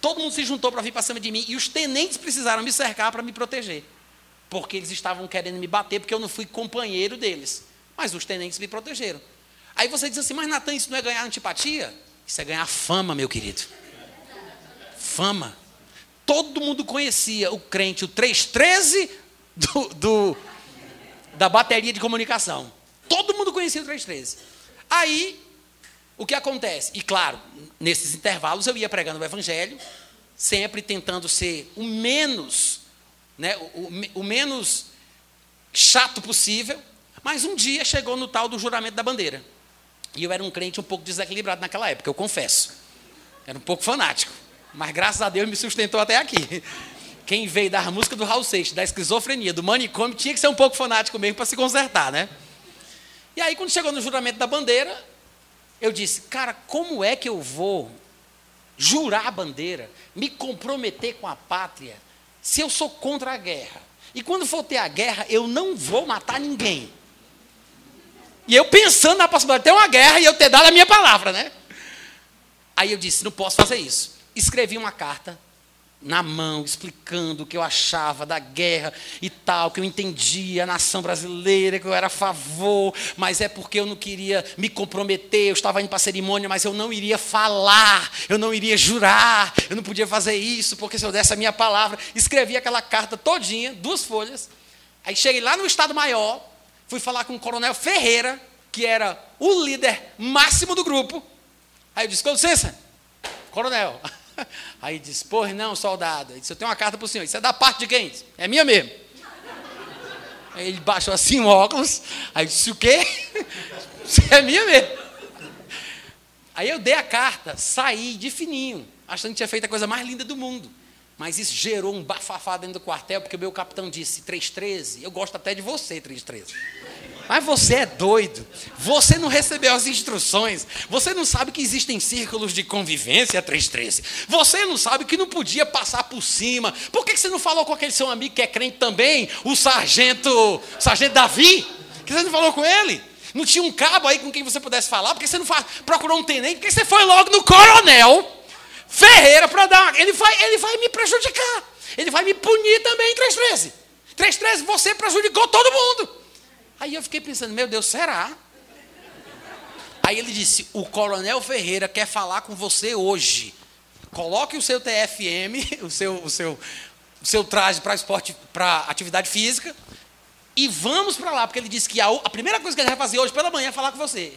Todo mundo se juntou para vir para cima de mim e os tenentes precisaram me cercar para me proteger. Porque eles estavam querendo me bater, porque eu não fui companheiro deles. Mas os tenentes me protegeram. Aí você diz assim, mas Natan, isso não é ganhar antipatia? Isso é ganhar fama, meu querido. Fama. Todo mundo conhecia o crente, o 313 do, do, da bateria de comunicação. Todo mundo conhecia o 313. Aí o que acontece? E claro, nesses intervalos eu ia pregando o evangelho, sempre tentando ser o menos, né, o, o, o menos chato possível, mas um dia chegou no tal do juramento da bandeira. E eu era um crente um pouco desequilibrado naquela época, eu confesso. Era um pouco fanático. Mas graças a Deus me sustentou até aqui. Quem veio da música do Raul Seixas, da esquizofrenia, do manicômio, tinha que ser um pouco fanático mesmo para se consertar, né? E aí, quando chegou no juramento da bandeira, eu disse, cara, como é que eu vou jurar a bandeira, me comprometer com a pátria, se eu sou contra a guerra? E quando for ter a guerra, eu não vou matar ninguém. E eu pensando na possibilidade de ter uma guerra e eu ter dado a minha palavra, né? Aí eu disse, não posso fazer isso. Escrevi uma carta na mão, explicando o que eu achava da guerra e tal, que eu entendia a nação brasileira, que eu era a favor, mas é porque eu não queria me comprometer, eu estava indo para a cerimônia, mas eu não iria falar, eu não iria jurar, eu não podia fazer isso, porque se eu desse a minha palavra, escrevi aquela carta todinha, duas folhas, aí cheguei lá no Estado Maior, fui falar com o coronel Ferreira, que era o líder máximo do grupo, aí eu disse, com licença, coronel, Aí disse, porra, não, soldado. Ele disse, eu tenho uma carta para o senhor. Isso é da parte de quem? É minha mesmo. Aí ele baixou assim o óculos. Aí disse, o quê? Isso é minha mesmo. Aí eu dei a carta, saí de fininho, achando que tinha feito a coisa mais linda do mundo. Mas isso gerou um bafafá dentro do quartel, porque o meu capitão disse, 313, eu gosto até de você, 313. Mas você é doido. Você não recebeu as instruções. Você não sabe que existem círculos de convivência 313. Você não sabe que não podia passar por cima. Por que você não falou com aquele seu amigo que é crente também, o sargento, sargento Davi? Que você não falou com ele? Não tinha um cabo aí com quem você pudesse falar? Por que você não procurou um tenente? Por que você foi logo no coronel Ferreira para dar. Ele vai, ele vai me prejudicar. Ele vai me punir também em 313. 313, você prejudicou todo mundo. Aí eu fiquei pensando, meu Deus, será? Aí ele disse: O Coronel Ferreira quer falar com você hoje. Coloque o seu TFM, o seu, o seu, o seu traje para esporte, para atividade física, e vamos para lá, porque ele disse que a, a, primeira coisa que ele vai fazer hoje pela manhã é falar com você.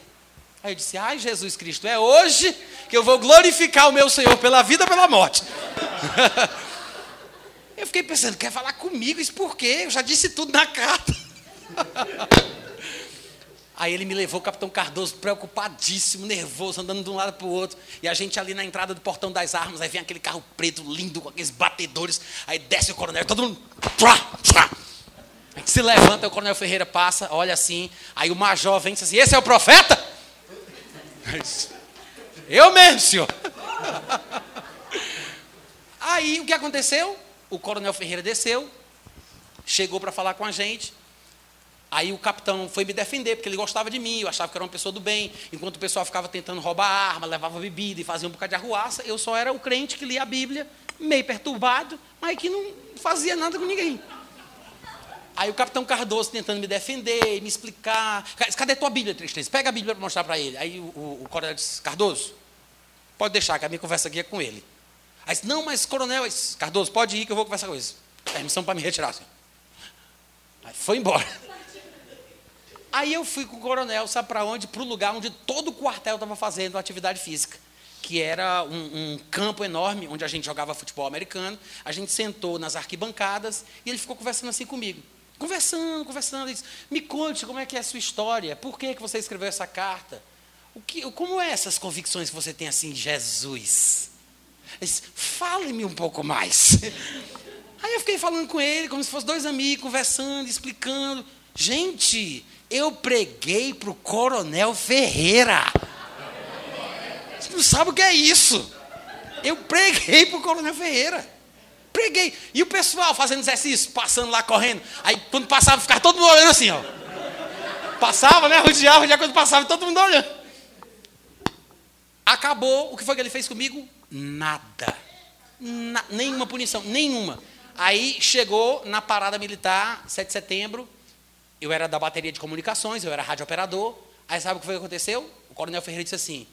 Aí eu disse: Ai, Jesus Cristo, é hoje que eu vou glorificar o meu Senhor pela vida, pela morte. eu fiquei pensando: quer falar comigo? Isso por quê? Eu já disse tudo na carta. Aí ele me levou, o capitão Cardoso, preocupadíssimo, nervoso, andando de um lado para o outro. E a gente ali na entrada do portão das armas, aí vem aquele carro preto lindo, com aqueles batedores. Aí desce o coronel, todo mundo. Se levanta, o coronel Ferreira passa, olha assim. Aí o major vem e diz assim: Esse é o profeta? Eu mesmo, senhor. Aí o que aconteceu? O coronel Ferreira desceu, chegou para falar com a gente. Aí o capitão foi me defender, porque ele gostava de mim, eu achava que era uma pessoa do bem. Enquanto o pessoal ficava tentando roubar arma, levava bebida e fazia um bocado de arruaça, eu só era o crente que lia a Bíblia, meio perturbado, mas que não fazia nada com ninguém. Aí o capitão Cardoso tentando me defender, me explicar. Cadê tua Bíblia, Tristeza? Pega a Bíblia para mostrar para ele. Aí o, o, o, coronel disse, Cardoso, pode deixar, que a minha conversa aqui é com ele. Aí disse, não, mas coronel, disse, Cardoso, pode ir que eu vou conversar com ele. Permissão para me retirar. Assim. Aí foi embora. Aí eu fui com o coronel, sabe para onde? Para o lugar onde todo o quartel estava fazendo atividade física, que era um, um, campo enorme onde a gente jogava futebol americano. A gente sentou nas arquibancadas e ele ficou conversando assim comigo. Conversando, conversando. Ele disse, Me conte como é que é a sua história, por que, que você escreveu essa carta? O que, como é essas convicções que você tem assim Jesus? Fale-me um pouco mais. Aí eu fiquei falando com ele, como se fossem dois amigos, conversando, explicando. Gente, eu preguei para o Coronel Ferreira. Você não sabe o que é isso? Eu preguei para o Coronel Ferreira. Preguei. E o pessoal fazendo exercício, passando lá, correndo. Aí quando passava, ficava todo mundo olhando assim, ó. Passava, né? Rodeava, rodeava, quando passava, todo mundo olhando. Acabou. O que foi que ele fez comigo? Nada. Na, nenhuma punição, nenhuma. Aí chegou na parada militar, 7 de setembro, eu era da bateria de comunicações, eu era rádio operador. Aí sabe o que foi que aconteceu? O coronel Ferreira disse assim: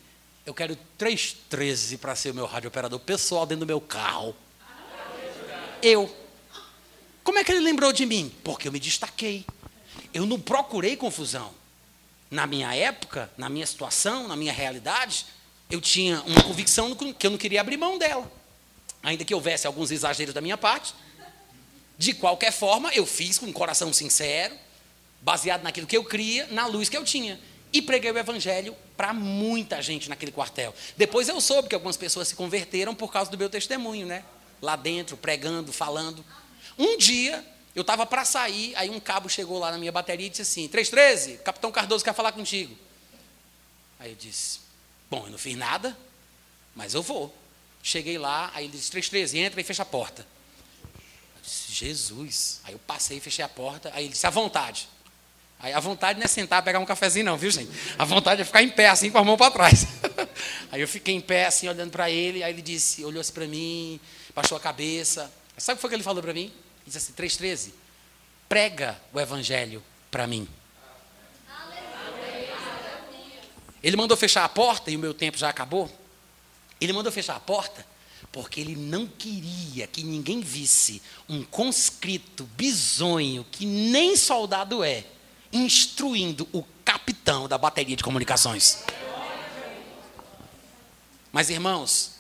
Eu quero 313 para ser o meu rádio operador pessoal dentro do meu carro. Eu. Como é que ele lembrou de mim? Porque eu me destaquei. Eu não procurei confusão. Na minha época, na minha situação, na minha realidade, eu tinha uma convicção que eu não queria abrir mão dela. Ainda que houvesse alguns exageros da minha parte. De qualquer forma, eu fiz com um coração sincero, baseado naquilo que eu cria, na luz que eu tinha. E preguei o evangelho para muita gente naquele quartel. Depois eu soube que algumas pessoas se converteram por causa do meu testemunho, né? Lá dentro, pregando, falando. Um dia, eu estava para sair, aí um cabo chegou lá na minha bateria e disse assim: 313, Capitão Cardoso quer falar contigo. Aí eu disse: Bom, eu não fiz nada, mas eu vou. Cheguei lá, aí ele disse: 313, entra e fecha a porta. Eu disse: Jesus. Aí eu passei, fechei a porta, aí ele disse: À vontade. Aí a vontade não é sentar pegar um cafezinho, não, viu, gente? A vontade é ficar em pé, assim, com a mão para trás. aí eu fiquei em pé, assim, olhando para ele. Aí ele disse, olhou assim para mim, baixou a cabeça. Sabe o que foi que ele falou para mim? Ele disse assim: 3,13. Prega o evangelho para mim. Ele mandou fechar a porta, e o meu tempo já acabou. Ele mandou fechar a porta porque ele não queria que ninguém visse um conscrito bizonho que nem soldado é instruindo o capitão da bateria de comunicações. Mas, irmãos,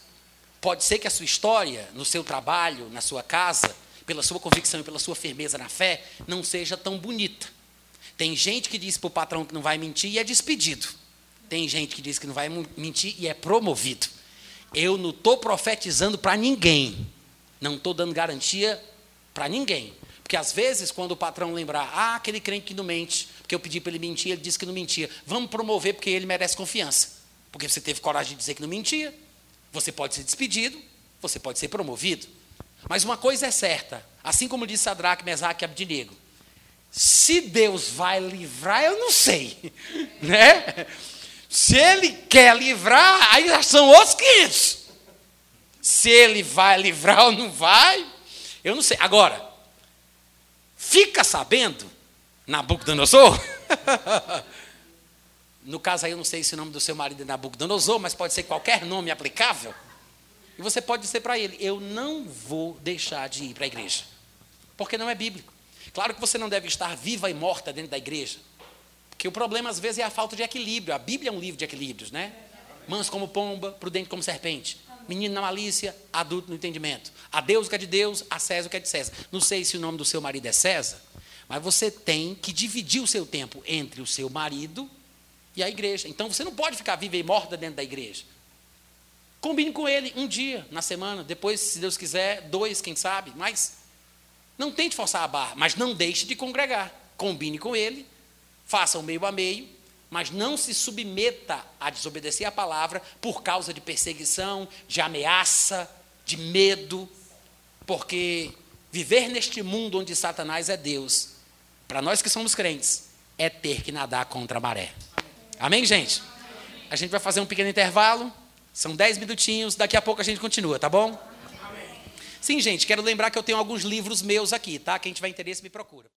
pode ser que a sua história, no seu trabalho, na sua casa, pela sua convicção e pela sua firmeza na fé, não seja tão bonita. Tem gente que diz para o patrão que não vai mentir e é despedido. Tem gente que diz que não vai mentir e é promovido. Eu não estou profetizando para ninguém. Não estou dando garantia para ninguém. Porque às vezes, quando o patrão lembrar, ah, aquele crente que não mente, porque eu pedi para ele mentir, ele disse que não mentia, vamos promover porque ele merece confiança. Porque você teve coragem de dizer que não mentia. Você pode ser despedido, você pode ser promovido. Mas uma coisa é certa, assim como disse Sadraque, Mesaque e Abdinego, se Deus vai livrar, eu não sei, né? Se Ele quer livrar, aí já são outros 500. Se Ele vai livrar ou não vai, eu não sei. Agora, fica sabendo, Nabucodonosor, no caso aí eu não sei se o nome do seu marido é Nabucodonosor, mas pode ser qualquer nome aplicável. E você pode dizer para ele: Eu não vou deixar de ir para a igreja, porque não é bíblico. Claro que você não deve estar viva e morta dentro da igreja, porque o problema às vezes é a falta de equilíbrio. A Bíblia é um livro de equilíbrios, né? Manso como pomba, prudente como serpente. Menino na malícia, adulto no entendimento. A Deus o que é de Deus, a César o que é de César. Não sei se o nome do seu marido é César, mas você tem que dividir o seu tempo entre o seu marido e a igreja. Então você não pode ficar viva e morta dentro da igreja. Combine com ele um dia na semana, depois, se Deus quiser, dois, quem sabe, mas não tente forçar a barra, mas não deixe de congregar. Combine com ele, faça o meio a meio, mas não se submeta a desobedecer a palavra por causa de perseguição, de ameaça, de medo, porque viver neste mundo onde Satanás é Deus, para nós que somos crentes, é ter que nadar contra a maré. Amém, gente? A gente vai fazer um pequeno intervalo. São dez minutinhos, daqui a pouco a gente continua, tá bom? Sim, gente, quero lembrar que eu tenho alguns livros meus aqui, tá? Quem tiver interesse me procura.